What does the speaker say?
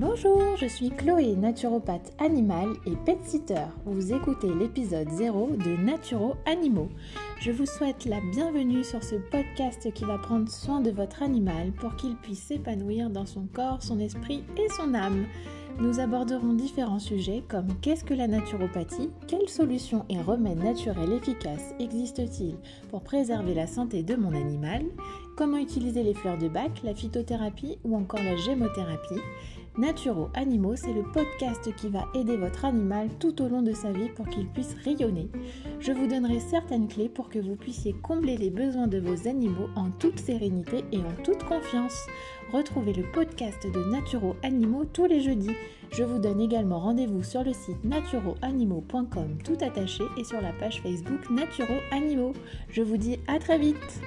Bonjour, je suis Chloé, naturopathe animale et pet sitter. Vous écoutez l'épisode 0 de Naturo Animaux. Je vous souhaite la bienvenue sur ce podcast qui va prendre soin de votre animal pour qu'il puisse s'épanouir dans son corps, son esprit et son âme. Nous aborderons différents sujets comme qu'est-ce que la naturopathie, quelles solutions et remèdes naturels efficaces existent-ils pour préserver la santé de mon animal, comment utiliser les fleurs de bac, la phytothérapie ou encore la gémothérapie. Naturo Animaux, c'est le podcast qui va aider votre animal tout au long de sa vie pour qu'il puisse rayonner. Je vous donnerai certaines clés pour que vous puissiez combler les besoins de vos animaux en toute sérénité et en toute confiance. Retrouvez le podcast de Naturo Animaux tous les jeudis. Je vous donne également rendez-vous sur le site naturoanimaux.com tout attaché et sur la page Facebook Naturo Animaux. Je vous dis à très vite